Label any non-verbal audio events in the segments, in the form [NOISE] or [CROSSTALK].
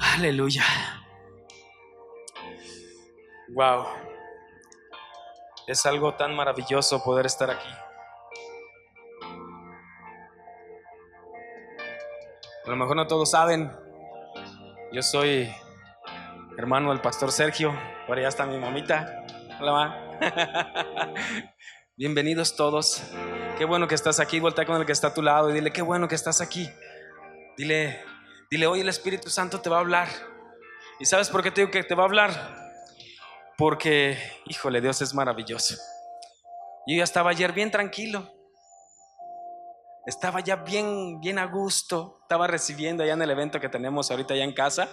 Aleluya. Wow. Es algo tan maravilloso poder estar aquí. A lo mejor no todos saben. Yo soy hermano del pastor Sergio. Por allá está mi mamita. Hola, ma. [LAUGHS] Bienvenidos todos. Qué bueno que estás aquí. Voltea con el que está a tu lado y dile, qué bueno que estás aquí. Dile, dile, hoy el Espíritu Santo te va a hablar. ¿Y sabes por qué te digo que te va a hablar? Porque, híjole, Dios es maravilloso. Yo ya estaba ayer bien tranquilo. Estaba ya bien, bien a gusto. Estaba recibiendo allá en el evento que tenemos ahorita allá en casa.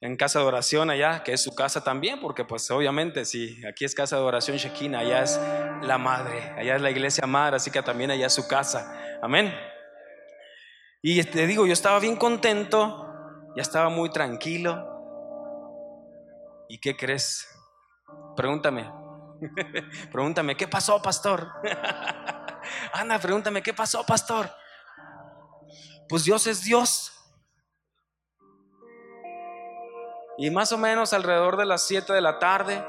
En casa de oración allá, que es su casa también, porque pues obviamente si aquí es casa de oración Shekina, allá es la madre, allá es la iglesia madre, así que también allá es su casa. Amén. Y te digo, yo estaba bien contento, ya estaba muy tranquilo. ¿Y qué crees? Pregúntame. [LAUGHS] pregúntame, ¿qué pasó, pastor? [LAUGHS] Anda, pregúntame, ¿qué pasó, pastor? Pues Dios es Dios. Y más o menos alrededor de las 7 de la tarde,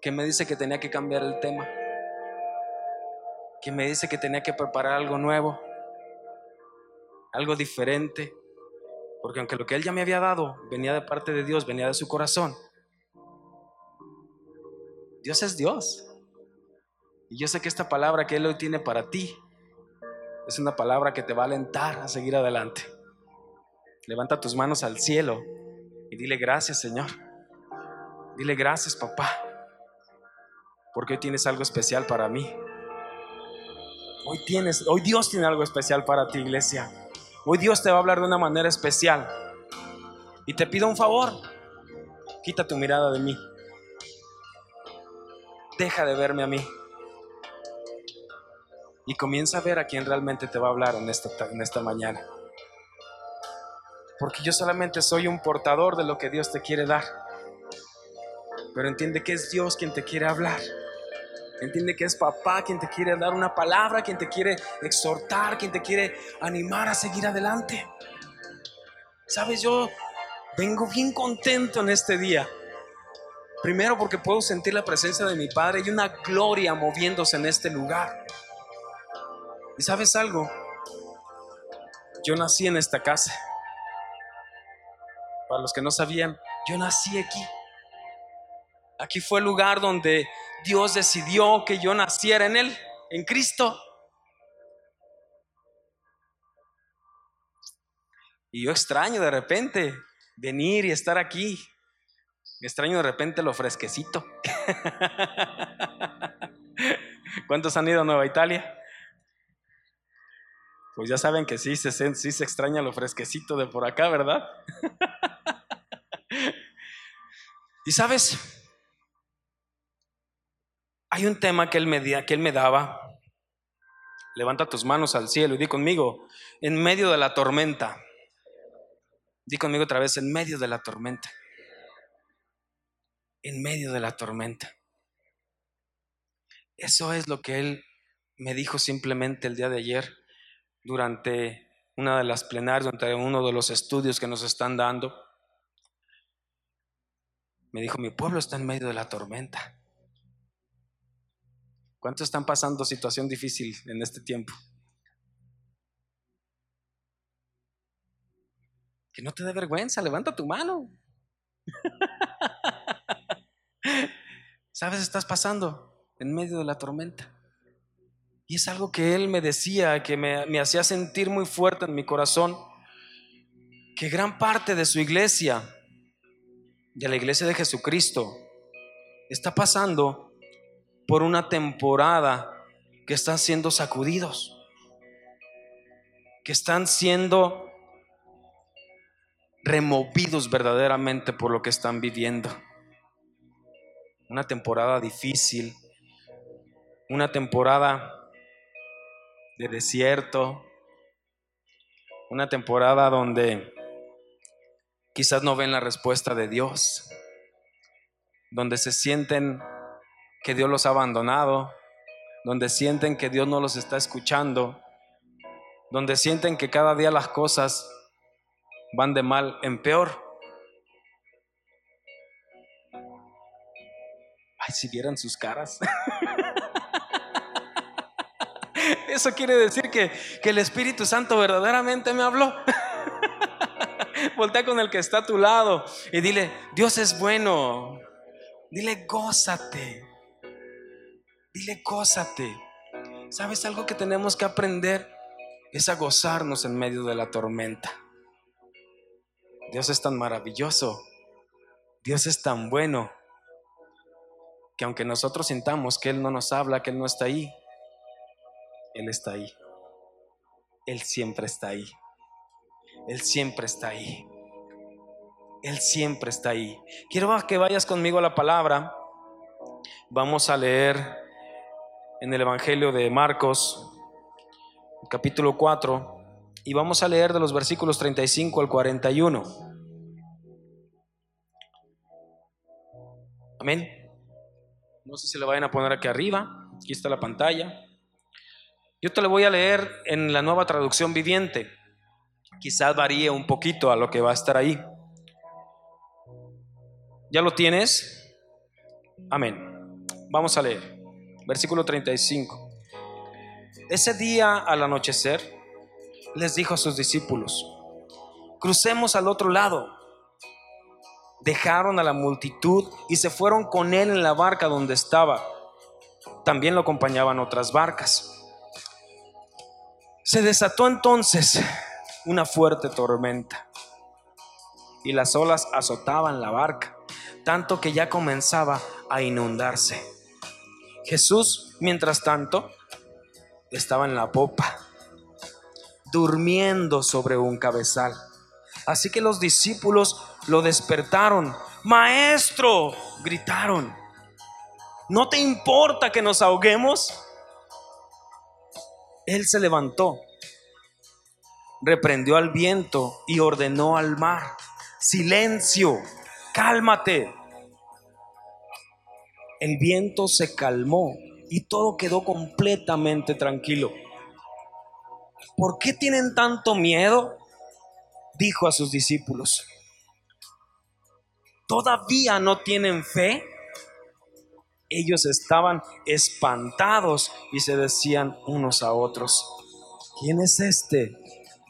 que me dice que tenía que cambiar el tema, que me dice que tenía que preparar algo nuevo, algo diferente, porque aunque lo que él ya me había dado venía de parte de Dios, venía de su corazón, Dios es Dios. Y yo sé que esta palabra que Él hoy tiene para ti es una palabra que te va a alentar a seguir adelante. Levanta tus manos al cielo y dile gracias Señor. Dile gracias papá. Porque hoy tienes algo especial para mí. Hoy tienes, hoy Dios tiene algo especial para ti, iglesia. Hoy Dios te va a hablar de una manera especial. Y te pido un favor. Quita tu mirada de mí deja de verme a mí. Y comienza a ver a quién realmente te va a hablar en esta, en esta mañana. Porque yo solamente soy un portador de lo que Dios te quiere dar. Pero entiende que es Dios quien te quiere hablar. Entiende que es papá quien te quiere dar una palabra, quien te quiere exhortar, quien te quiere animar a seguir adelante. Sabes, yo vengo bien contento en este día. Primero porque puedo sentir la presencia de mi Padre y una gloria moviéndose en este lugar. ¿Y sabes algo? Yo nací en esta casa. Para los que no sabían, yo nací aquí. Aquí fue el lugar donde Dios decidió que yo naciera en Él, en Cristo. Y yo extraño de repente venir y estar aquí Extraño de repente lo fresquecito. [LAUGHS] ¿Cuántos han ido a Nueva Italia? Pues ya saben que sí se, sí se extraña lo fresquecito de por acá, ¿verdad? [LAUGHS] y sabes, hay un tema que él, me, daba. Levanta tus manos al cielo y di conmigo, en medio de la tormenta. Di conmigo otra vez, en medio de la tormenta en medio de la tormenta. Eso es lo que él me dijo simplemente el día de ayer durante una de las plenarias, durante uno de los estudios que nos están dando. Me dijo, mi pueblo está en medio de la tormenta. ¿Cuántos están pasando situación difícil en este tiempo? Que no te dé vergüenza, levanta tu mano. [LAUGHS] ¿Sabes? Estás pasando en medio de la tormenta. Y es algo que él me decía, que me, hacía sentir muy fuerte en mi corazón, que gran parte de su iglesia, de la iglesia de Jesucristo, está pasando por una temporada que están siendo sacudidos, que están siendo removidos verdaderamente por lo que están viviendo. Una temporada difícil, una temporada de desierto, una temporada donde quizás no ven la respuesta de Dios, donde se sienten que Dios los ha abandonado, donde sienten que Dios no los está escuchando, donde sienten que cada día las cosas van de mal en peor. Ay, si vieran sus caras. [LAUGHS] Eso quiere decir que, que el Espíritu Santo verdaderamente me habló. [LAUGHS] Voltea con el que está a tu lado y dile, Dios es bueno. Dile, gózate. Dile, gózate. ¿Sabes algo que tenemos que aprender? Es a gozarnos en medio de la tormenta. Dios es tan maravilloso. Dios es tan bueno que aunque nosotros sintamos que Él no nos habla, que Él no está ahí, Él está ahí. Él siempre está ahí. Él siempre está ahí. Él siempre está ahí. Quiero que vayas conmigo a la palabra. Vamos a leer en el Evangelio de Marcos, capítulo 4, y vamos a leer de los versículos 35 al 41. Amén. No sé si le vayan a poner aquí arriba. Aquí está la pantalla. Yo te lo voy a leer en la nueva traducción viviente. Quizás varíe un poquito a lo que va a estar ahí. ¿Ya lo tienes? Amén. Vamos a leer. Versículo 35. Ese día al anochecer les dijo a sus discípulos, crucemos al otro lado dejaron a la multitud y se fueron con él en la barca donde estaba. También lo acompañaban otras barcas. Se desató entonces una fuerte tormenta y las olas azotaban la barca, tanto que ya comenzaba a inundarse. Jesús, mientras tanto, estaba en la popa, durmiendo sobre un cabezal. Así que los discípulos lo despertaron. Maestro, gritaron. ¿No te importa que nos ahoguemos? Él se levantó, reprendió al viento y ordenó al mar, silencio, cálmate. El viento se calmó y todo quedó completamente tranquilo. ¿Por qué tienen tanto miedo? Dijo a sus discípulos todavía no tienen fe? Ellos estaban espantados y se decían unos a otros, ¿quién es este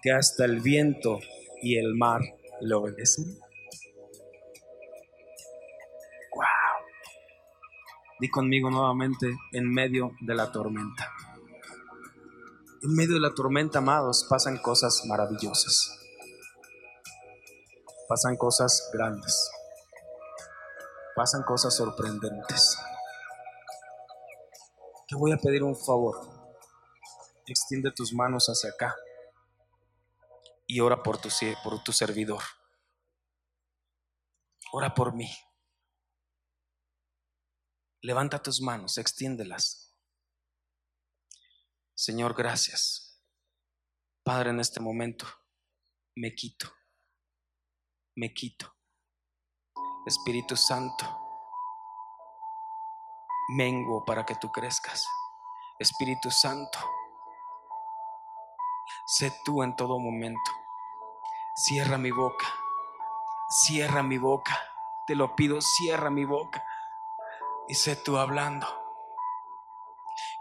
que hasta el viento y el mar le obedecen? Di conmigo nuevamente en medio de la tormenta. En medio de la tormenta, amados, pasan cosas maravillosas. Pasan cosas grandes pasan cosas sorprendentes. Te voy a pedir un favor. Extiende tus manos hacia acá y ora por tu, por tu servidor. Ora por mí. Levanta tus manos, extiéndelas. Señor, gracias. Padre, en este momento me quito, me quito Espíritu Santo, menguo para que tú crezcas. Espíritu Santo, sé tú en todo momento. Cierra mi boca, cierra mi boca. Te lo pido, cierra mi boca. Y sé tú hablando.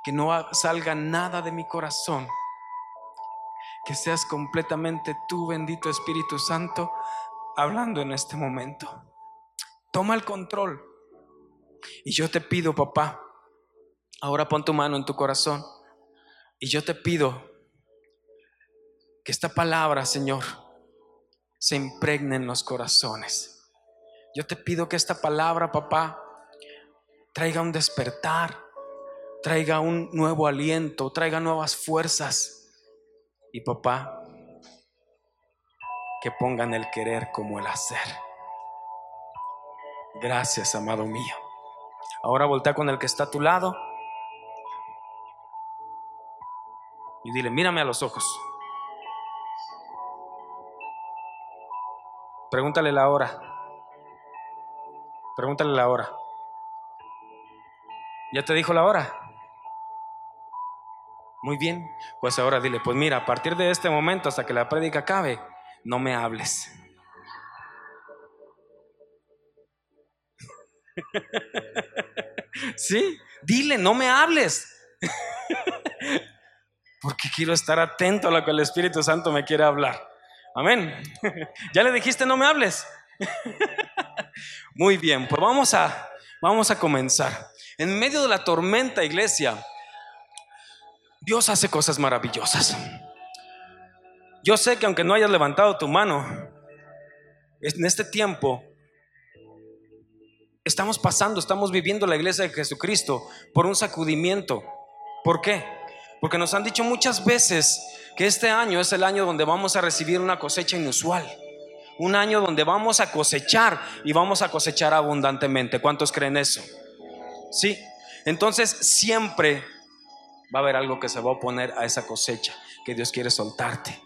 Que no salga nada de mi corazón. Que seas completamente tú, bendito Espíritu Santo, hablando en este momento. Toma el control. Y yo te pido, papá, ahora pon tu mano en tu corazón. Y yo te pido que esta palabra, Señor, se impregne en los corazones. Yo te pido que esta palabra, papá, traiga un despertar, traiga un nuevo aliento, traiga nuevas fuerzas. Y papá, que pongan el querer como el hacer. Gracias, amado mío. Ahora voltea con el que está a tu lado y dile, mírame a los ojos. Pregúntale la hora. Pregúntale la hora. ¿Ya te dijo la hora? Muy bien, pues ahora dile, pues mira, a partir de este momento hasta que la prédica acabe, no me hables. [LAUGHS] Sí, dile, no me hables. [LAUGHS] Porque quiero estar atento a lo que el Espíritu Santo me quiere hablar. Amén. [LAUGHS] ¿Ya le dijiste no me hables? Muy bien, pues vamos a vamos a comenzar. En medio de la tormenta, iglesia, Dios hace cosas maravillosas. Yo sé que aunque no hayas levantado tu mano, en este tiempo estamos pasando, estamos viviendo la iglesia de Jesucristo por un sacudimiento. ¿Por qué? Porque nos han dicho muchas veces que este año es el año donde vamos a recibir una cosecha inusual. Un año donde vamos a cosechar y vamos a cosechar abundantemente. ¿Cuántos creen eso? Sí. Entonces siempre va a haber algo que se va a oponer a esa cosecha que Dios quiere soltarte.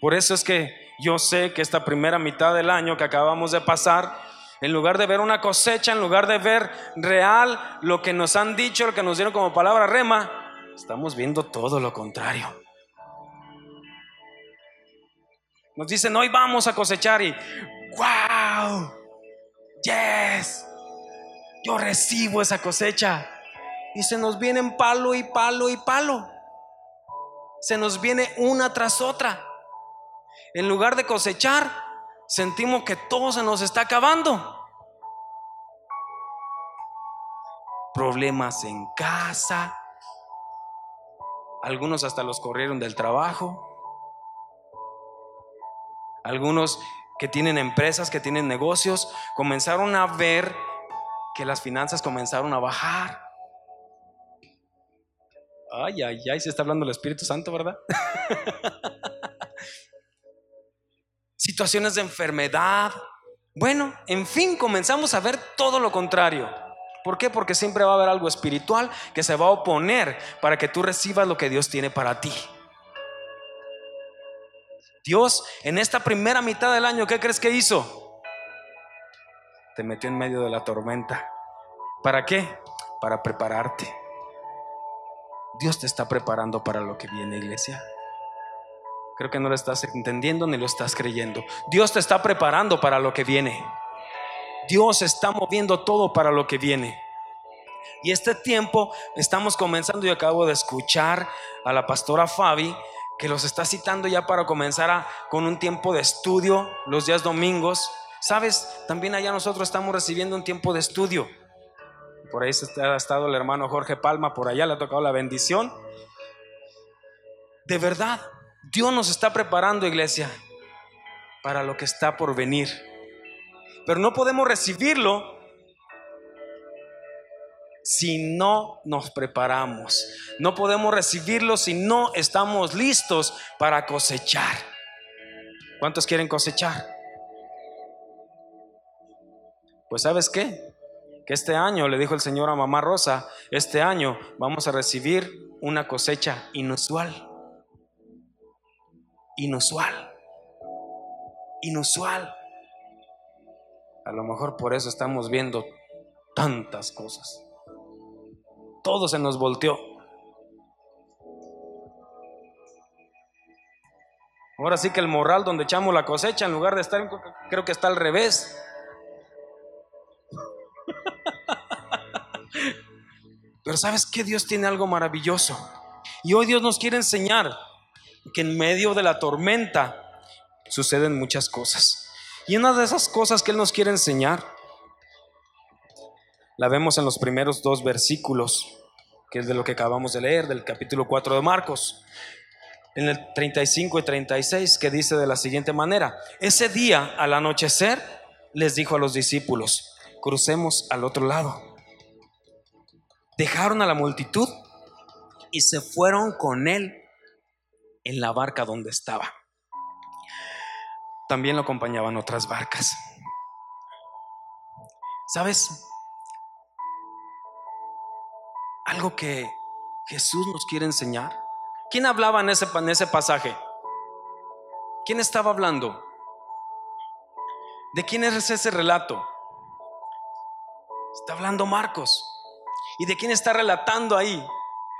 Por eso es que yo sé que esta primera mitad del año que acabamos de pasar en lugar de ver una cosecha, en lugar de ver real lo que nos han dicho, lo que nos dieron como palabra rema, estamos viendo todo lo contrario. Nos dicen, hoy vamos a cosechar y, wow, yes, yo recibo esa cosecha. Y se nos vienen palo y palo y palo. Se nos viene una tras otra. En lugar de cosechar, sentimos que todo se nos está acabando. Problemas en casa. Algunos hasta los corrieron del trabajo. Algunos que tienen empresas, que tienen negocios, comenzaron a ver que las finanzas comenzaron a bajar. Ay, ay, ay, se está hablando el Espíritu Santo, ¿verdad? [LAUGHS] situaciones de enfermedad. Bueno, en fin, comenzamos a ver todo lo contrario. ¿Por qué? Porque siempre va a haber algo espiritual que se va a oponer para que tú recibas lo que Dios tiene para ti. Dios, en esta primera mitad del año, ¿qué crees que hizo? Te metió en medio de la tormenta. ¿Para qué? Para prepararte. Dios te está preparando para lo que viene, iglesia. Creo que no lo estás entendiendo ni lo estás creyendo. Dios te está preparando para lo que viene. Dios está moviendo todo para lo que viene. Y este tiempo estamos comenzando y acabo de escuchar a la pastora Fabi que los está citando ya para comenzar a, con un tiempo de estudio los días domingos. Sabes, también allá nosotros estamos recibiendo un tiempo de estudio. Por ahí ha estado el hermano Jorge Palma, por allá le ha tocado la bendición. De verdad, Dios nos está preparando, iglesia, para lo que está por venir. Pero no podemos recibirlo si no nos preparamos. No podemos recibirlo si no estamos listos para cosechar. ¿Cuántos quieren cosechar? Pues sabes qué? Que este año, le dijo el Señor a Mamá Rosa, este año vamos a recibir una cosecha inusual inusual. Inusual. A lo mejor por eso estamos viendo tantas cosas. Todo se nos volteó. Ahora sí que el morral donde echamos la cosecha, en lugar de estar, creo que está al revés. Pero sabes que Dios tiene algo maravilloso. Y hoy Dios nos quiere enseñar que en medio de la tormenta suceden muchas cosas. Y una de esas cosas que Él nos quiere enseñar, la vemos en los primeros dos versículos, que es de lo que acabamos de leer, del capítulo 4 de Marcos, en el 35 y 36, que dice de la siguiente manera, ese día al anochecer les dijo a los discípulos, crucemos al otro lado. Dejaron a la multitud y se fueron con él en la barca donde estaba. También lo acompañaban otras barcas. ¿Sabes? Algo que Jesús nos quiere enseñar. ¿Quién hablaba en ese, en ese pasaje? ¿Quién estaba hablando? ¿De quién es ese relato? Está hablando Marcos. ¿Y de quién está relatando ahí?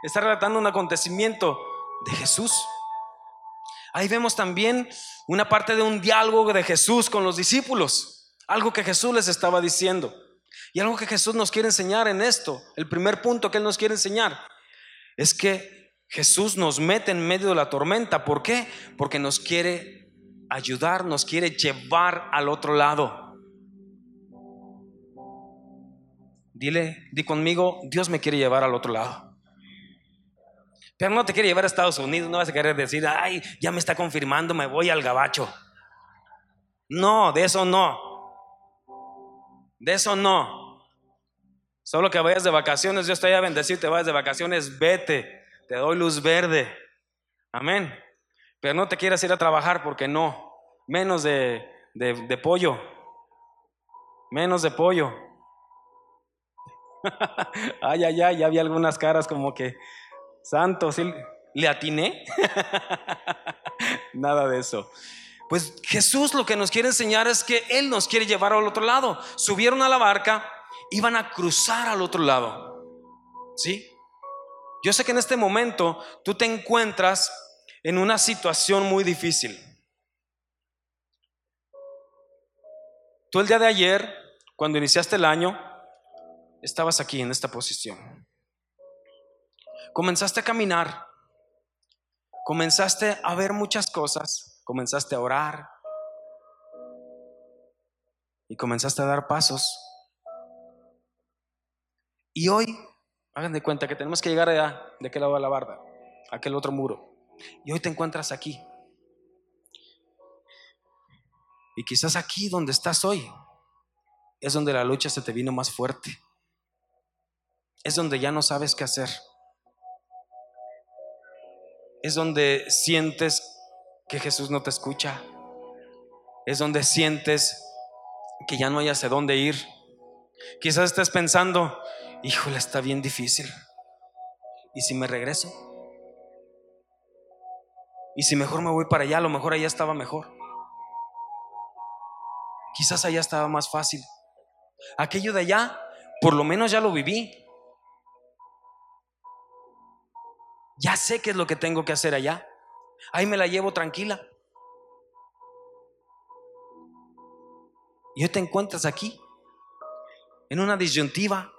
Está relatando un acontecimiento de Jesús. Ahí vemos también una parte de un diálogo de Jesús con los discípulos, algo que Jesús les estaba diciendo. Y algo que Jesús nos quiere enseñar en esto, el primer punto que Él nos quiere enseñar, es que Jesús nos mete en medio de la tormenta. ¿Por qué? Porque nos quiere ayudar, nos quiere llevar al otro lado. Dile, di conmigo, Dios me quiere llevar al otro lado. Pero no te quiere llevar a Estados Unidos, no vas a querer decir, ay, ya me está confirmando, me voy al gabacho. No, de eso no. De eso no. Solo que vayas de vacaciones, Dios te haya bendecido, te vayas de vacaciones, vete, te doy luz verde. Amén. Pero no te quieras ir a trabajar porque no. Menos de, de pollo. Menos de pollo. [LAUGHS] ay, ay, ay, ya vi algunas caras como que Santo. ¿le atiné? [LAUGHS] Nada de eso. Pues Jesús lo que nos quiere enseñar es que Él nos quiere llevar al otro lado. Subieron a la barca, iban a cruzar al otro lado. ¿Sí? Yo sé que en este momento tú te encuentras en una situación muy difícil. Tú el día de ayer, cuando iniciaste el año, estabas aquí en esta posición comenzaste a caminar, comenzaste a ver muchas cosas, comenzaste a orar y comenzaste a dar pasos. Y hoy, hagan de cuenta que tenemos que llegar allá, de aquel lado de la barda, aquel otro muro. Y hoy te encuentras aquí. Y quizás aquí donde estás hoy es donde la lucha se te vino más fuerte. Es donde ya no sabes qué hacer es donde sientes que Jesús no te escucha. Es donde sientes que ya no hay hacia dónde ir. Quizás estés pensando, híjole, está bien difícil. ¿Y si me regreso? ¿Y si mejor me voy para allá? A lo mejor allá estaba mejor. Quizás allá estaba más fácil. Aquello de allá, por lo menos ya lo viví. Ya sé qué es lo que tengo que hacer allá. Ahí me la llevo tranquila. Y hoy te encuentras aquí, en una disyuntiva,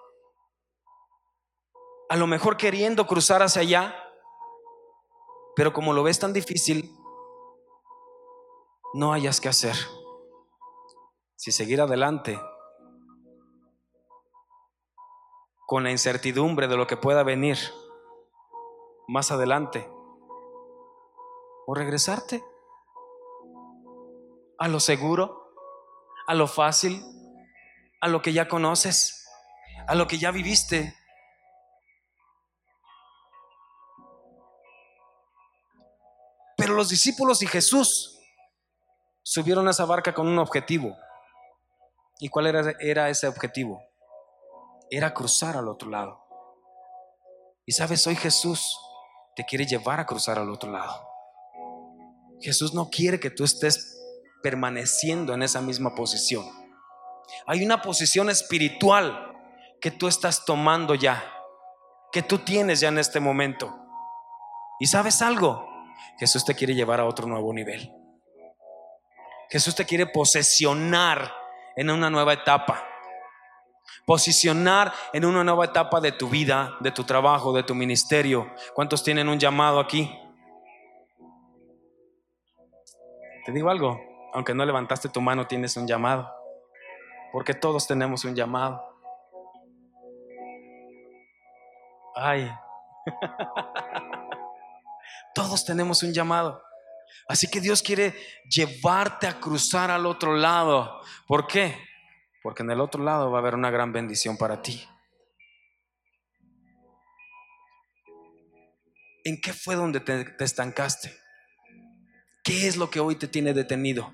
a lo mejor queriendo cruzar hacia allá, pero como lo ves tan difícil, no hayas que hacer. Si seguir adelante con la incertidumbre de lo que pueda venir más adelante. O regresarte a lo seguro, a lo fácil, a lo que ya conoces, a lo que ya viviste. Pero los discípulos y Jesús subieron a esa barca con un objetivo. ¿Y cuál era, ese objetivo? Era cruzar al otro lado. Y sabes, hoy Jesús te quiere llevar a cruzar al otro lado. Jesús no quiere que tú estés permaneciendo en esa misma posición. Hay una posición espiritual que tú estás tomando ya, que tú tienes ya en este momento. ¿Y sabes algo? Jesús te quiere llevar a otro nuevo nivel. Jesús te quiere posesionar en una nueva etapa posicionar en una nueva etapa de tu vida, de tu trabajo, de tu ministerio. ¿Cuántos tienen un llamado aquí? Te digo algo, aunque no levantaste tu mano, tienes un llamado, porque todos tenemos un llamado. Ay, [LAUGHS] todos tenemos un llamado. Así que Dios quiere llevarte a cruzar al otro lado. ¿Por qué? Porque en el otro lado va a haber una gran bendición para ti. ¿En qué fue donde te, estancaste? ¿Qué es lo que hoy te tiene detenido?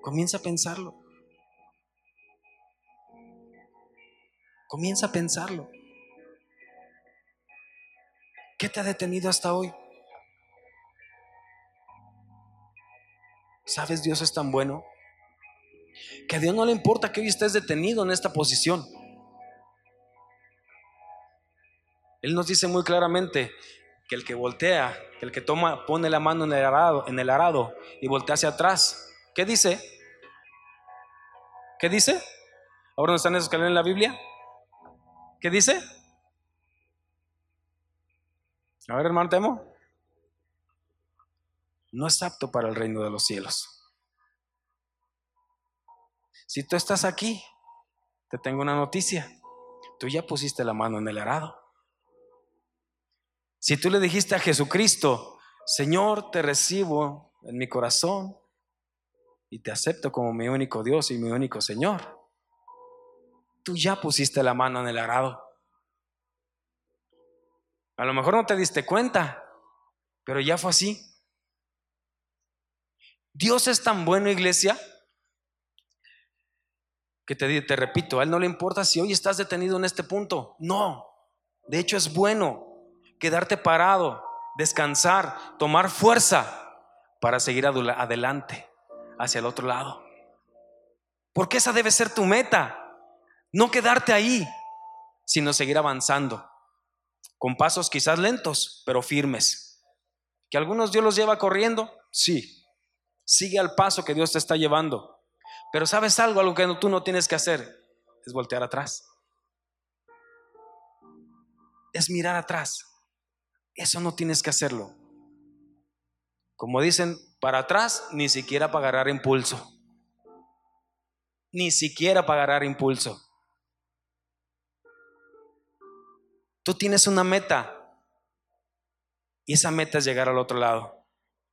Comienza a pensarlo. Comienza a pensarlo. ¿Qué te ha detenido hasta hoy? ¿Sabes? Dios es tan bueno que a Dios no le importa que hoy estés detenido en esta posición. Él nos dice muy claramente, que el que voltea, que el que toma, pone la mano en el arado, en el arado y voltea hacia atrás. ¿Qué dice? ¿Qué dice? ¿Ahora no están esos que leen en la Biblia? ¿Qué dice? A ver, hermano Temo. No es apto para el reino de los cielos. Si tú estás aquí, te tengo una noticia. Tú ya pusiste la mano en el arado. Si tú le dijiste a Jesucristo, Señor, te recibo en mi corazón y te acepto como mi único Dios y mi único Señor, tú ya pusiste la mano en el arado. A lo mejor no te diste cuenta, pero ya fue así. Dios es tan bueno, iglesia, que te, te repito, a Él no le importa si hoy estás detenido en este punto. No, de hecho es bueno quedarte parado, descansar, tomar fuerza para seguir adelante, hacia el otro lado. Porque esa debe ser tu meta. No quedarte ahí, sino seguir avanzando, con pasos quizás lentos, pero firmes. ¿Que algunos Dios los lleva corriendo? Sí. Sigue al paso que Dios te está llevando. Pero sabes algo, algo que tú no tienes que hacer, es voltear atrás. Es mirar atrás. Eso no tienes que hacerlo. Como dicen, para atrás ni siquiera para agarrar impulso. Ni siquiera para agarrar impulso. Tú tienes una meta y esa meta es llegar al otro lado.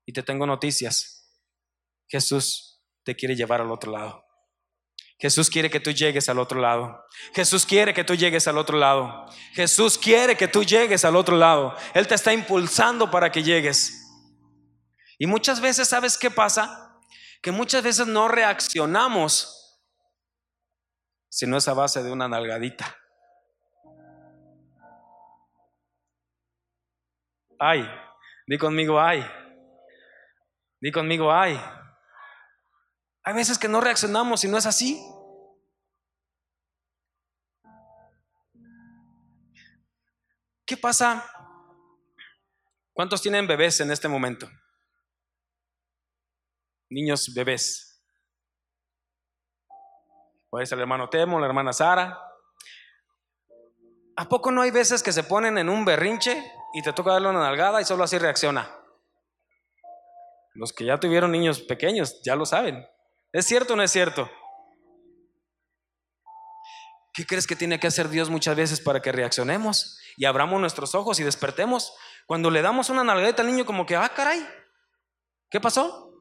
Y te tengo noticias. Jesús te quiere llevar al otro lado. Jesús quiere que tú llegues al otro lado. Jesús quiere que tú llegues al otro lado. Jesús quiere que tú llegues al otro lado. Él te está impulsando para que llegues. Y muchas veces, ¿sabes qué pasa? Que muchas veces no reaccionamos si no es a base de una nalgadita. Ay, di conmigo, ay. Di conmigo, ay. Hay veces que no reaccionamos y no es así. ¿Qué pasa? ¿Cuántos tienen bebés en este momento? Niños bebés. Puede ser el hermano Temo, la hermana Sara. ¿A poco no hay veces que se ponen en un berrinche y te toca darle una nalgada y solo así reacciona? Los que ya tuvieron niños pequeños ya lo saben. ¿Es cierto o no es cierto? ¿Qué crees que tiene que hacer Dios muchas veces para que reaccionemos y abramos nuestros ojos y despertemos? Cuando le damos una nalgadita al niño como que, ah, caray, ¿qué pasó?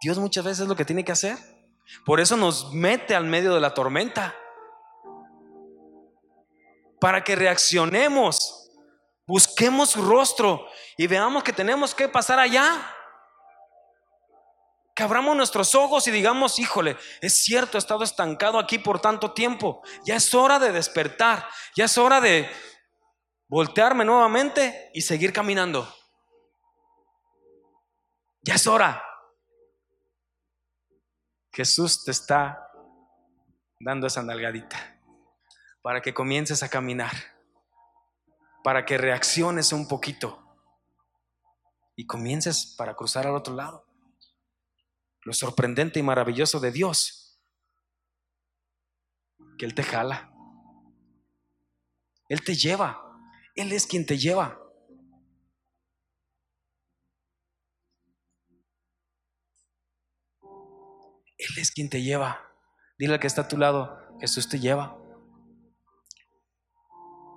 Dios muchas veces es lo que tiene que hacer. Por eso nos mete al medio de la tormenta. Para que reaccionemos, busquemos su rostro y veamos que tenemos que pasar allá que abramos nuestros ojos y digamos, híjole, es cierto, he estado estancado aquí por tanto tiempo. Ya es hora de despertar, ya es hora de voltearme nuevamente y seguir caminando. Ya es hora. Jesús te está dando esa nalgadita para que comiences a caminar, para que reacciones un poquito y comiences para cruzar al otro lado lo sorprendente y maravilloso de Dios, que Él te jala, Él te lleva, Él es quien te lleva. Él es quien te lleva. Dile al que está a tu lado, Jesús te lleva.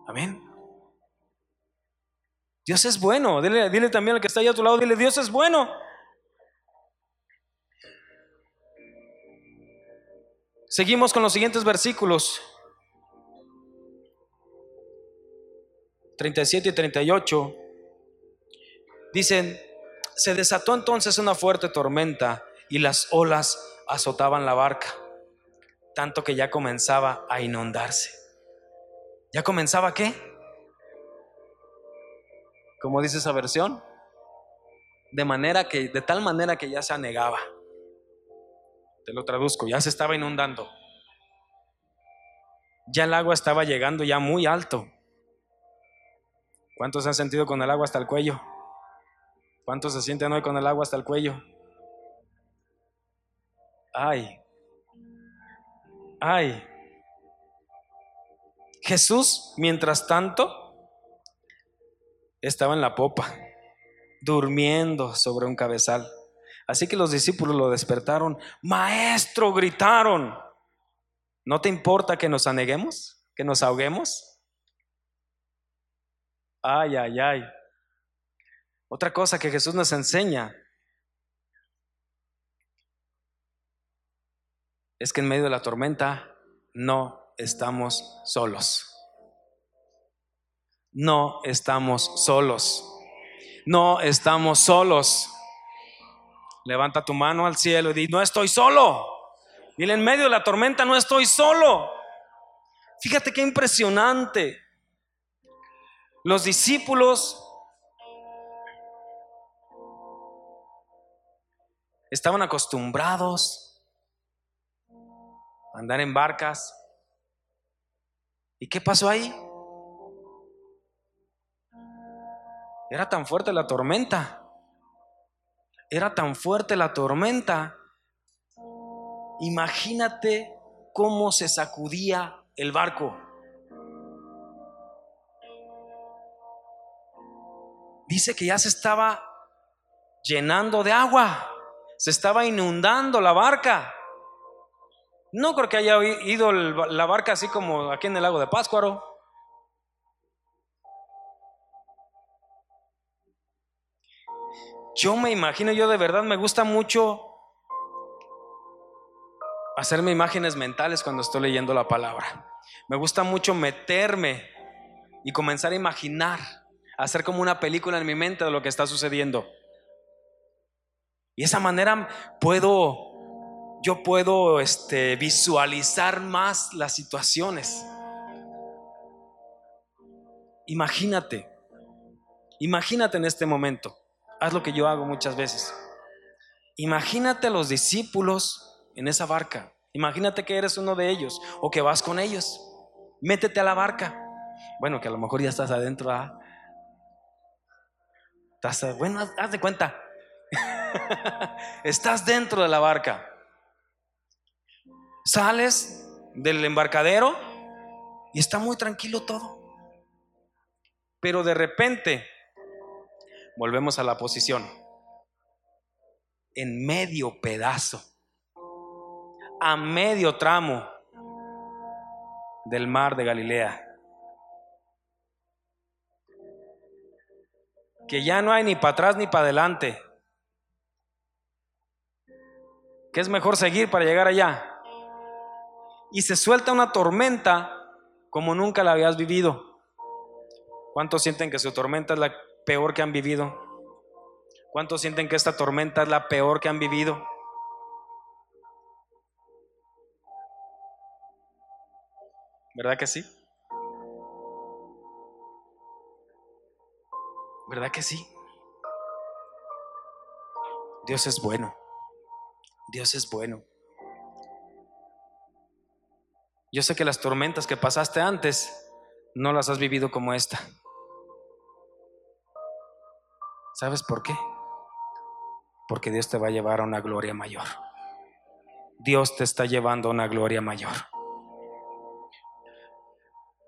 Amén. Dios es bueno. Dile, dile también al que está allá a tu lado, dile, Dios es bueno. Seguimos con los siguientes versículos. 37 y 38. Dicen, se desató entonces una fuerte tormenta y las olas azotaban la barca, tanto que ya comenzaba a inundarse. ¿Ya comenzaba qué? ¿Cómo dice esa versión? De manera que, de tal manera que ya se anegaba. Te lo traduzco, ya se estaba inundando. Ya el agua estaba llegando ya muy alto. ¿Cuántos han sentido con el agua hasta el cuello? ¿Cuántos se sienten hoy con el agua hasta el cuello? Ay, ay. Jesús, mientras tanto, estaba en la popa, durmiendo sobre un cabezal. Así que los discípulos lo despertaron. Maestro, gritaron. ¿No te importa que nos aneguemos? ¿Que nos ahoguemos? Ay, ay, ay. Otra cosa que Jesús nos enseña es que en medio de la tormenta no estamos solos. No estamos solos. No estamos solos. Levanta tu mano al cielo y di, no estoy solo. Dile, en medio de la tormenta no estoy solo. Fíjate qué impresionante. Los discípulos estaban acostumbrados a andar en barcas. ¿Y qué pasó ahí? Era tan fuerte la tormenta. Era tan fuerte la tormenta. Imagínate cómo se sacudía el barco. Dice que ya se estaba llenando de agua. Se estaba inundando la barca. No creo que haya ido la barca así como aquí en el lago de Páscuaro. Yo me imagino, yo de verdad me gusta mucho hacerme imágenes mentales cuando estoy leyendo la palabra. Me gusta mucho meterme y comenzar a imaginar, hacer como una película en mi mente de lo que está sucediendo. Y de esa manera puedo yo puedo este, visualizar más las situaciones. Imagínate, imagínate en este momento. Haz lo que yo hago muchas veces. Imagínate a los discípulos en esa barca. Imagínate que eres uno de ellos o que vas con ellos. Métete a la barca. Bueno, que a lo mejor ya estás adentro. ¿ah? Estás, bueno, haz de cuenta. [LAUGHS] estás dentro de la barca. Sales del embarcadero y está muy tranquilo todo. Pero de repente volvemos a la posición. En medio pedazo, a medio tramo del mar de Galilea. Que ya no hay ni para atrás ni para adelante. Que es mejor seguir para llegar allá y se suelta una tormenta como nunca la habías vivido. ¿Cuántos sienten que su tormenta es la peor que han vivido? ¿Cuántos sienten que esta tormenta es la peor que han vivido? ¿Verdad que sí? ¿Verdad que sí? Dios es bueno. Dios es bueno. Yo sé que las tormentas que pasaste antes no las has vivido como esta. ¿Sabes por qué? Porque Dios te va a llevar a una gloria mayor. Dios te está llevando a una gloria mayor.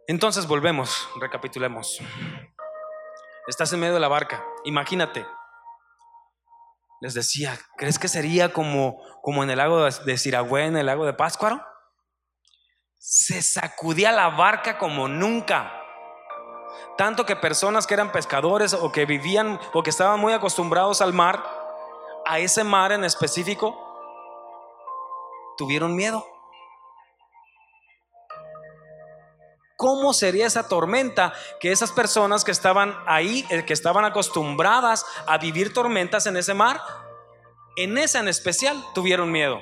Entonces volvemos, recapitulemos. Estás en medio de la barca, imagínate. Les decía, ¿crees que sería como, como en el lago de Siragüe, en el lago de Páscuaro? se sacudía la barca como nunca. Tanto que personas que eran pescadores o que vivían o que estaban muy acostumbrados al mar, a ese mar en específico, tuvieron miedo. ¿Cómo sería esa tormenta que esas personas que estaban ahí, eh, que estaban acostumbradas a vivir tormentas en ese mar, en esa en especial, tuvieron miedo?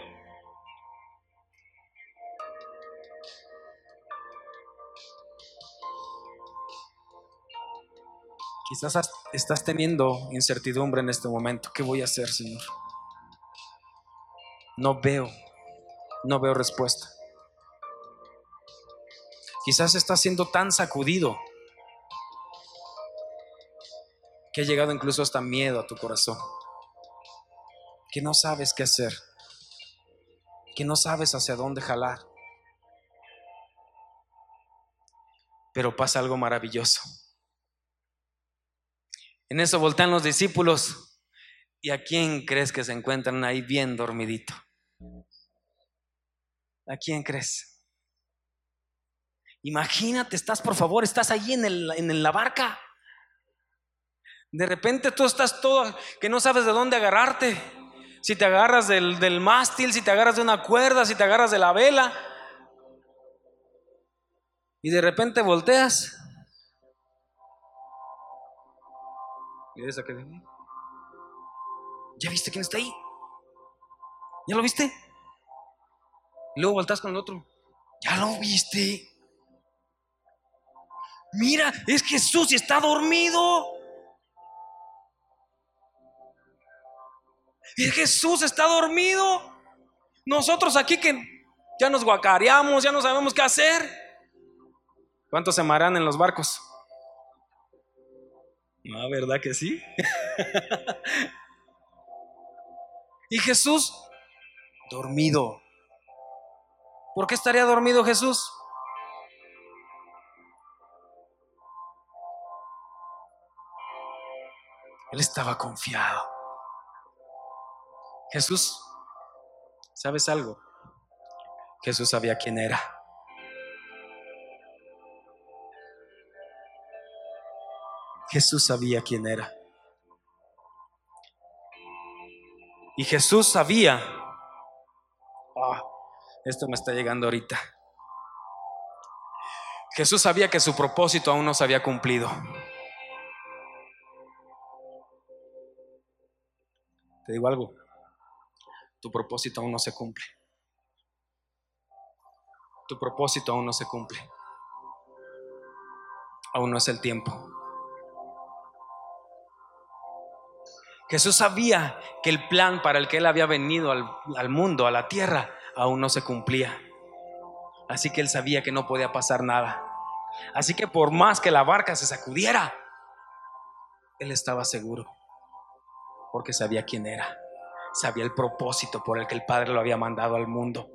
Quizás estás teniendo incertidumbre en este momento. ¿Qué voy a hacer, Señor? No veo, no veo respuesta. Quizás estás siendo tan sacudido que ha llegado incluso hasta miedo a tu corazón, que no sabes qué hacer, que no sabes hacia dónde jalar. Pero pasa algo maravilloso. En eso voltean los discípulos y a quién crees que se encuentran ahí bien dormidito. ¿A quién crees? Imagínate, estás por favor, estás ahí en, en la barca. De repente tú estás todo que no sabes de dónde agarrarte. Si te agarras del, del mástil, si te agarras de una cuerda, si te agarras de la vela. Y de repente volteas. ¿Y esa que ¿Ya viste quién está ahí? ¿Ya lo viste? Luego volteas con el otro. ¿Ya lo viste? Mira, es Jesús y está dormido. Y Jesús está dormido. Nosotros aquí que ya nos guacareamos, ya no sabemos qué hacer. ¿Cuántos se marán en los barcos? No, ¿verdad que sí? [LAUGHS] y Jesús dormido. ¿Por qué estaría dormido Jesús? Él estaba confiado. Jesús, ¿sabes algo? Jesús sabía quién era. Jesús sabía quién era. Y Jesús sabía, ah, esto me está llegando ahorita. Jesús sabía que su propósito aún no se había cumplido. Te digo algo, tu propósito aún no se cumple. Tu propósito aún no se cumple. Aún no es el tiempo. Jesús sabía que el plan para el que él había venido al, al, mundo, a la tierra, aún no se cumplía. Así que él sabía que no podía pasar nada. Así que por más que la barca se sacudiera, él estaba seguro, porque sabía quién era sabía el propósito por el que el Padre lo había mandado al mundo.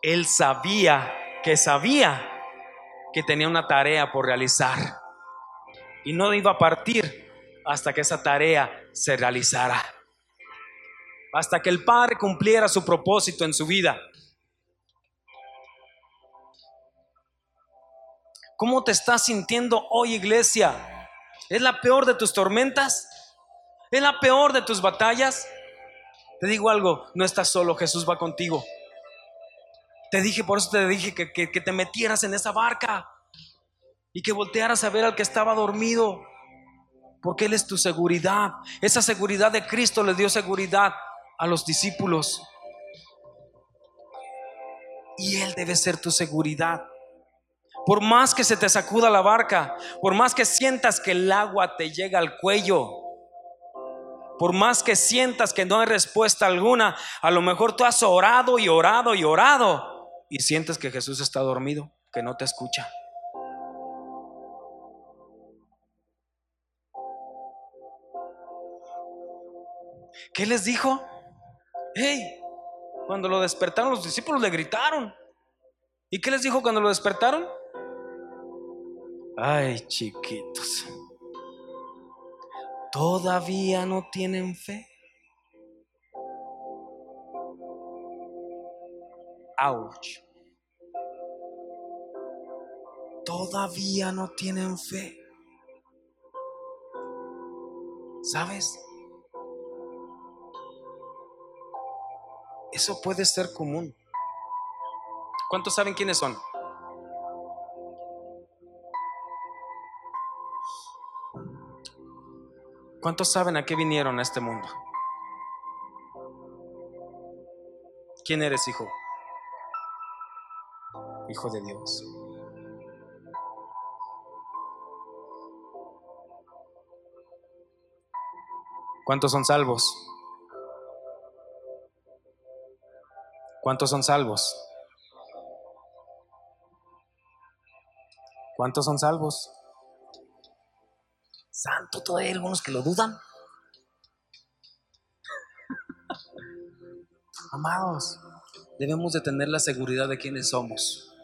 Él sabía que sabía que tenía una tarea por realizar y no iba a partir hasta que esa tarea se realizara, hasta que el Padre cumpliera su propósito en su vida. ¿Cómo te estás sintiendo hoy, iglesia? ¿Es la peor de tus tormentas? ¿Es la peor de tus batallas? Te digo algo, no estás solo, Jesús va contigo. Te dije, por eso te dije que, que, te metieras en esa barca y que voltearas a ver al que estaba dormido, porque Él es tu seguridad. Esa seguridad de Cristo le dio seguridad a los discípulos. Y Él debe ser tu seguridad. Por más que se te sacuda la barca, por más que sientas que el agua te llega al cuello, por más que sientas que no hay respuesta alguna, a lo mejor tú has orado y orado y orado y sientes que Jesús está dormido, que no te escucha. ¿Qué les dijo? Hey, cuando lo despertaron los discípulos le gritaron. ¿Y qué les dijo cuando lo despertaron? Ay, chiquitos. ¿Todavía no tienen fe? Ouch. Todavía no tienen fe. ¿Sabes? Eso puede ser común. ¿Cuántos saben quiénes son? ¿Cuántos saben a qué vinieron a este mundo? ¿Quién eres, hijo? Hijo de Dios. ¿Cuántos son salvos? ¿Cuántos son salvos? ¿Cuántos son salvos? Santo, todavía hay algunos que lo dudan. Amados, debemos de tener la seguridad de quiénes somos,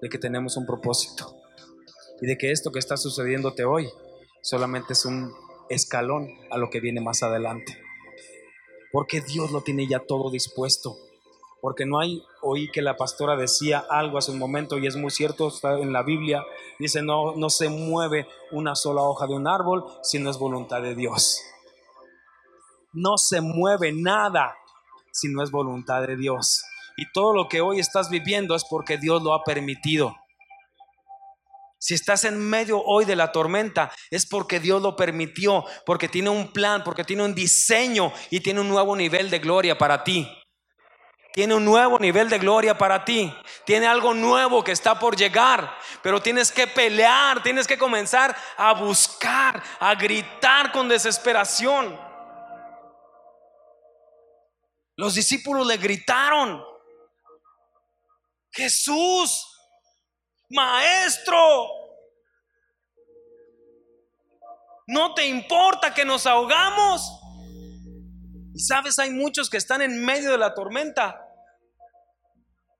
de que tenemos un propósito y de que esto que está sucediéndote hoy solamente es un escalón a lo que viene más adelante. Porque Dios lo tiene ya todo dispuesto. Porque no hay, oí que la pastora decía algo hace un momento y es muy cierto, está en la Biblia, dice, no, no se mueve una sola hoja de un árbol si no es voluntad de Dios. No se mueve nada si no es voluntad de Dios. Y todo lo que hoy estás viviendo es porque Dios lo ha permitido. Si estás en medio hoy de la tormenta, es porque Dios lo permitió, porque tiene un plan, porque tiene un diseño y tiene un nuevo nivel de gloria para ti. Tiene un nuevo nivel de gloria para ti. Tiene algo nuevo que está por llegar. Pero tienes que pelear, tienes que comenzar a buscar, a gritar con desesperación. Los discípulos le gritaron, Jesús, maestro, no te importa que nos ahogamos. Y sabes, hay muchos que están en medio de la tormenta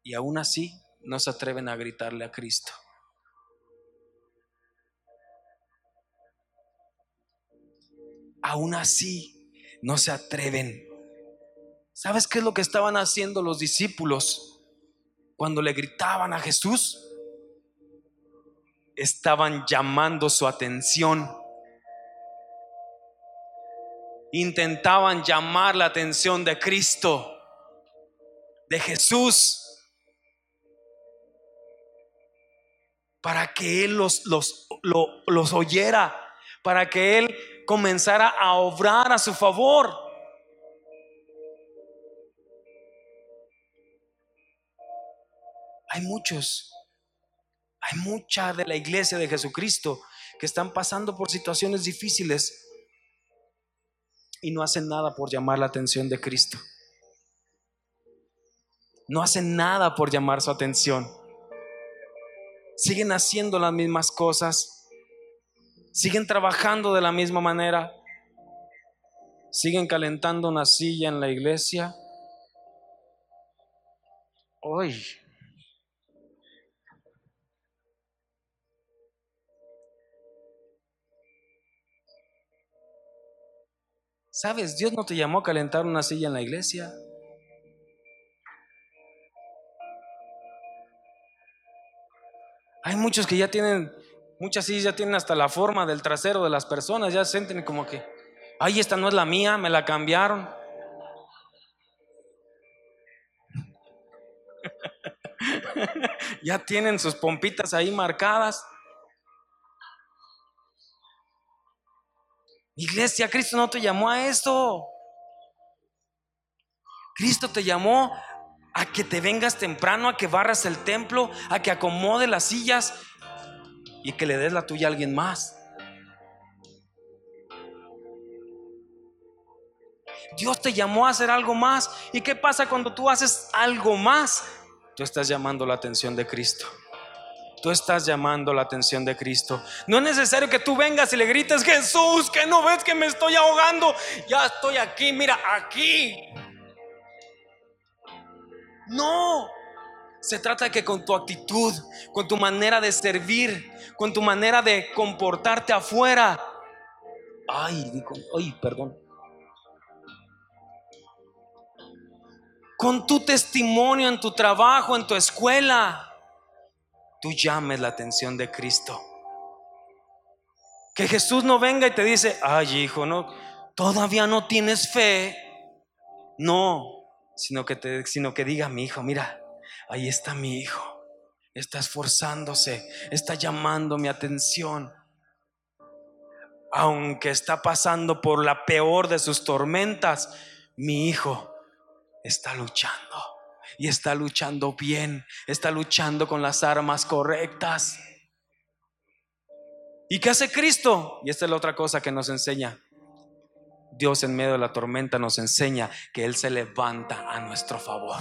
y aún así no se atreven a gritarle a Cristo. Aún así no se atreven ¿Sabes qué es lo que estaban haciendo los discípulos cuando le gritaban a Jesús? Estaban llamando su atención. Intentaban llamar la atención de Cristo, de Jesús, para que Él los, los, los oyera, para que Él comenzara a obrar a su favor. hay muchos, hay mucha de la iglesia de Jesucristo que están pasando por situaciones difíciles y no hacen nada por llamar la atención de Cristo. No hacen nada por llamar su atención. Siguen haciendo las mismas cosas. Siguen trabajando de la misma manera. Siguen calentando una silla en la iglesia. Hoy ¿Sabes? Dios no te llamó a calentar una silla en la iglesia. Hay muchos que ya tienen, muchas sillas ya tienen hasta la forma del trasero de las personas, ya sienten como que, ay, esta no es la mía, me la cambiaron. [LAUGHS] ya tienen sus pompitas ahí marcadas. Iglesia, Cristo no te llamó a esto. Cristo te llamó a que te vengas temprano, a que barras el templo, a que acomode las sillas y que le des la tuya a alguien más. Dios te llamó a hacer algo más. ¿Y qué pasa cuando tú haces algo más? Tú estás llamando la atención de Cristo tú estás llamando la atención de Cristo. No es necesario que tú vengas y le grites, Jesús, que no ves que me estoy ahogando. Ya estoy aquí, mira, aquí. No. Se trata de que con tu actitud, con tu manera de servir, con tu manera de comportarte afuera. Ay, digo, ay, perdón. Con tu testimonio en tu trabajo, en tu escuela tú llames la atención de Cristo. Que Jesús no venga y te dice, ay hijo, no, todavía no tienes fe. No, sino que, te, sino que diga mi hijo, mira, ahí está mi hijo, está esforzándose, está llamando mi atención. Aunque está pasando por la peor de sus tormentas, mi hijo está luchando y está luchando bien, está luchando con las armas correctas. ¿Y qué hace Cristo? Y esta es la otra cosa que nos enseña. Dios en medio de la tormenta nos enseña que Él se levanta a nuestro favor.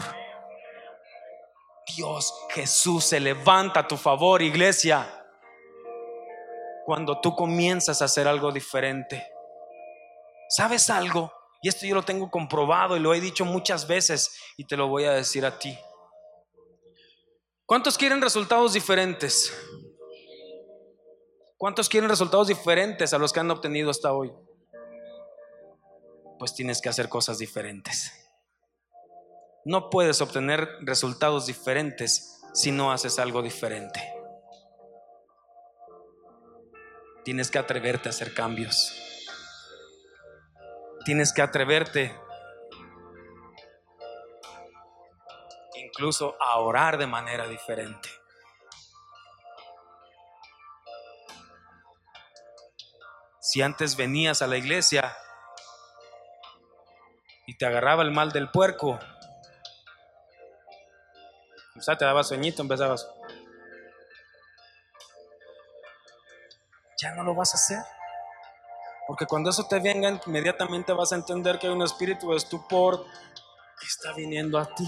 Dios, Jesús se levanta a tu favor, iglesia. cuando tú comienzas a hacer algo diferente. ¿Sabes algo? Y esto yo lo tengo comprobado y lo he dicho muchas veces y te lo voy a decir a ti. ¿Cuántos quieren resultados diferentes? ¿Cuántos quieren resultados diferentes a los que han obtenido hasta hoy? Pues tienes que hacer cosas diferentes. No puedes obtener resultados diferentes si no haces algo diferente. Tienes que atreverte a hacer cambios. Tienes que atreverte incluso a orar de manera diferente. Si antes venías a la iglesia y te agarraba el mal del puerco, o sea, te daba sueñito, empezabas. Ya no lo vas a hacer. Porque cuando eso te venga, inmediatamente vas a entender que hay un espíritu de estupor que está viniendo a ti.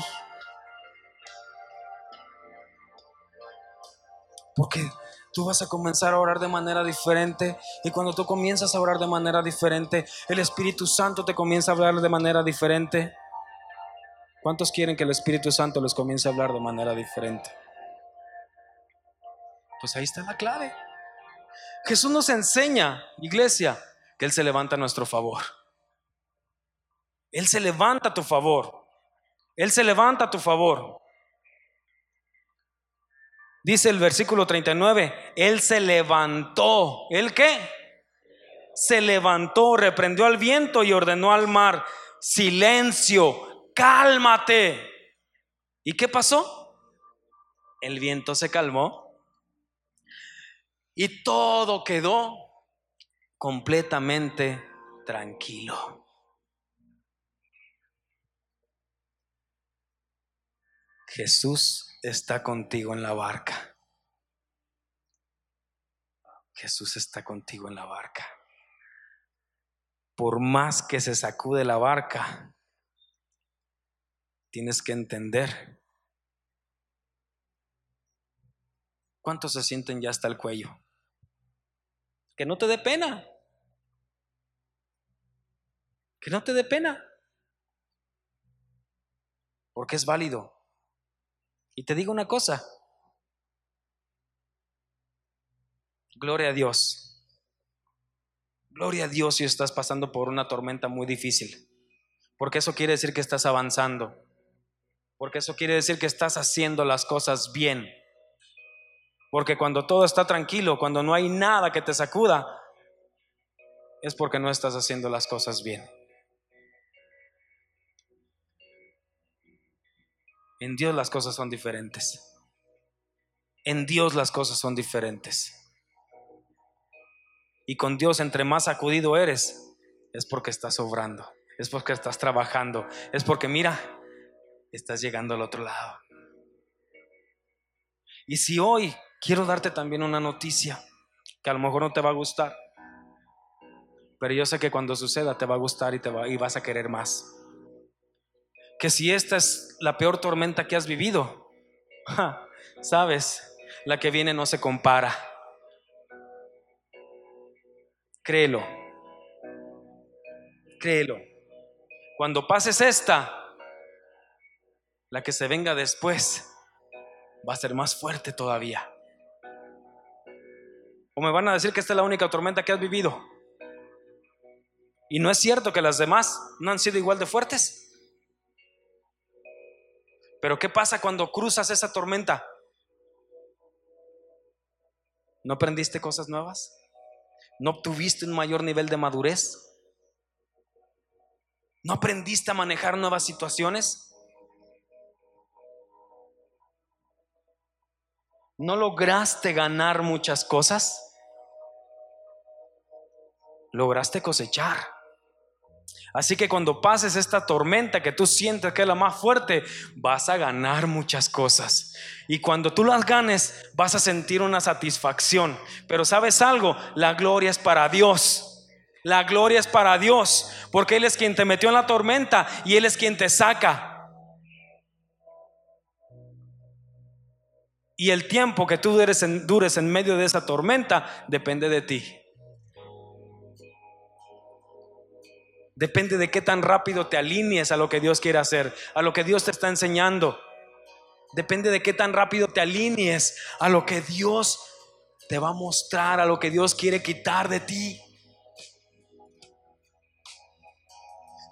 Porque tú vas a comenzar a orar de manera diferente y cuando tú comienzas a orar de manera diferente, el Espíritu Santo te comienza a hablar de manera diferente. ¿Cuántos quieren que el Espíritu Santo les comience a hablar de manera diferente? Pues ahí está la clave. Jesús nos enseña, iglesia, que Él se levanta a nuestro favor. Él se levanta a tu favor. Él se levanta a tu favor. Dice el versículo 39, Él se levantó. ¿Él qué? Se levantó, reprendió al viento y ordenó al mar, silencio, cálmate. ¿Y qué pasó? El viento se calmó y todo quedó completamente tranquilo. Jesús está contigo en la barca. Jesús está contigo en la barca. Por más que se sacude la barca, tienes que entender. ¿Cuántos se sienten ya hasta el cuello? Que no te dé pena. Que no te dé pena. Porque es válido. Y te digo una cosa. Gloria a Dios. Gloria a Dios si estás pasando por una tormenta muy difícil. Porque eso quiere decir que estás avanzando. Porque eso quiere decir que estás haciendo las cosas bien. Porque cuando todo está tranquilo, cuando no hay nada que te sacuda, es porque no estás haciendo las cosas bien. En Dios las cosas son diferentes. En Dios las cosas son diferentes. Y con Dios, entre más sacudido eres, es porque estás obrando, es porque estás trabajando, es porque mira, estás llegando al otro lado. Y si hoy quiero darte también una noticia que a lo mejor no te va a gustar, pero yo sé que cuando suceda te va a gustar y, te va, y vas a querer más. Que si esta es la peor tormenta que has vivido, sabes, la que viene no se compara. Créelo, créelo. Cuando pases esta, la que se venga después va a ser más fuerte todavía. O me van a decir que esta es la única tormenta que has vivido. Y no es cierto que las demás no han sido igual de fuertes. Pero ¿qué pasa cuando cruzas esa tormenta? ¿No aprendiste cosas nuevas? ¿No obtuviste un mayor nivel de madurez? ¿No aprendiste a manejar nuevas situaciones? ¿No lograste ganar muchas cosas? lograste cosechar. Así que cuando pases esta tormenta que tú sientes que es la más fuerte, vas a ganar muchas cosas. Y cuando tú las ganes, vas a sentir una satisfacción. Pero sabes algo, la gloria es para Dios. La gloria es para Dios, porque Él es quien te metió en la tormenta y Él es quien te saca. Y el tiempo que tú dures en, medio de esa tormenta depende de ti. Depende de qué tan rápido te alinees a lo que Dios quiere hacer, a lo que Dios te está enseñando. Depende de qué tan rápido te alinees a lo que Dios te va a mostrar, a lo que Dios quiere quitar de ti.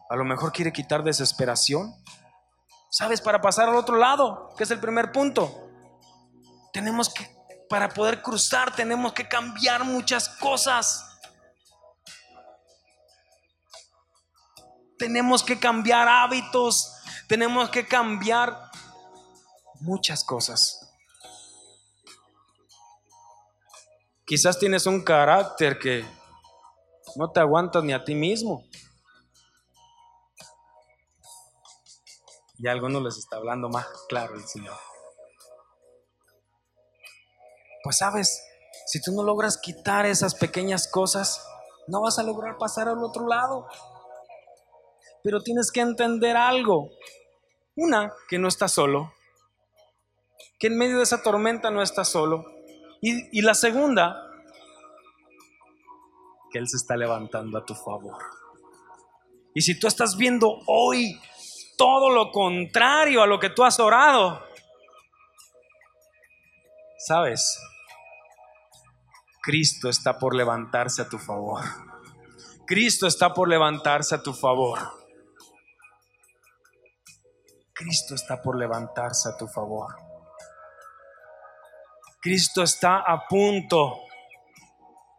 A lo mejor quiere quitar desesperación. ¿Sabes? Para pasar al otro lado, que es el primer punto. Tenemos que, para poder cruzar, tenemos que cambiar muchas cosas. Tenemos que cambiar hábitos, tenemos que cambiar muchas cosas. Quizás tienes un carácter que no te aguantas ni a ti mismo. Y a algunos les está hablando más claro el Señor. Pues sabes, si tú no logras quitar esas pequeñas cosas, no vas a lograr pasar al otro lado. Pero tienes que entender algo. Una, que no estás solo. Que en medio de esa tormenta no estás solo. Y, y la segunda, que Él se está levantando a tu favor. Y si tú estás viendo hoy todo lo contrario a lo que tú has orado, sabes, Cristo está por levantarse a tu favor. Cristo está por levantarse a tu favor. Cristo está por levantarse a tu favor. Cristo está a punto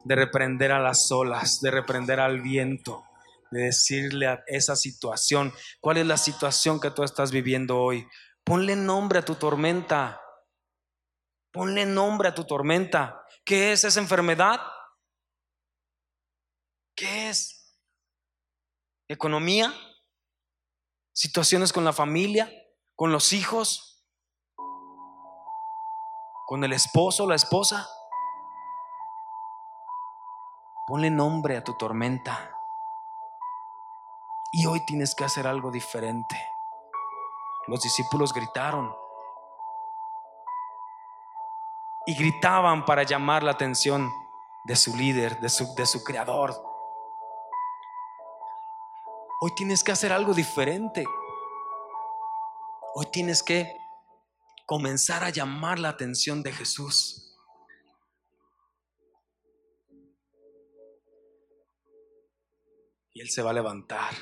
de reprender a las olas, de reprender al viento, de decirle a esa situación, ¿cuál es la situación que tú estás viviendo hoy? Ponle nombre a tu tormenta. Ponle nombre a tu tormenta. ¿Qué es esa enfermedad? ¿Qué es? ¿Economía? ¿Situaciones con la familia? ¿Con los hijos? ¿Con el esposo, la esposa? Ponle nombre a tu tormenta. Y hoy tienes que hacer algo diferente. Los discípulos gritaron y gritaban para llamar la atención de su líder, de su, de su creador. Hoy tienes que hacer algo diferente. Hoy tienes que comenzar a llamar la atención de Jesús. Y Él se va a levantar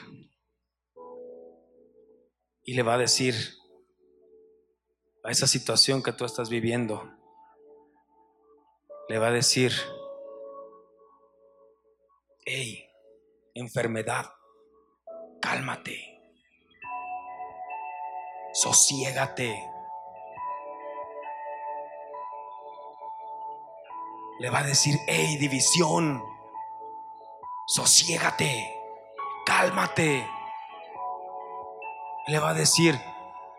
y le va a decir a esa situación que tú estás viviendo, le va a decir, hey, enfermedad, cálmate, sosiégate. Le va a decir, hey, división, sosiégate, cálmate. Le va a decir,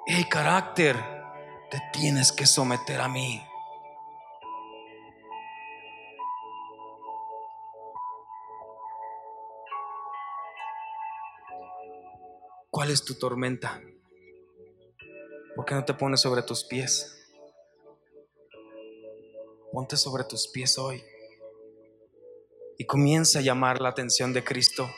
hey, carácter, te tienes que someter a mí. ¿Cuál es tu tormenta? ¿Por qué no te pones sobre tus pies? Ponte sobre tus pies hoy y comienza a llamar la atención de Cristo.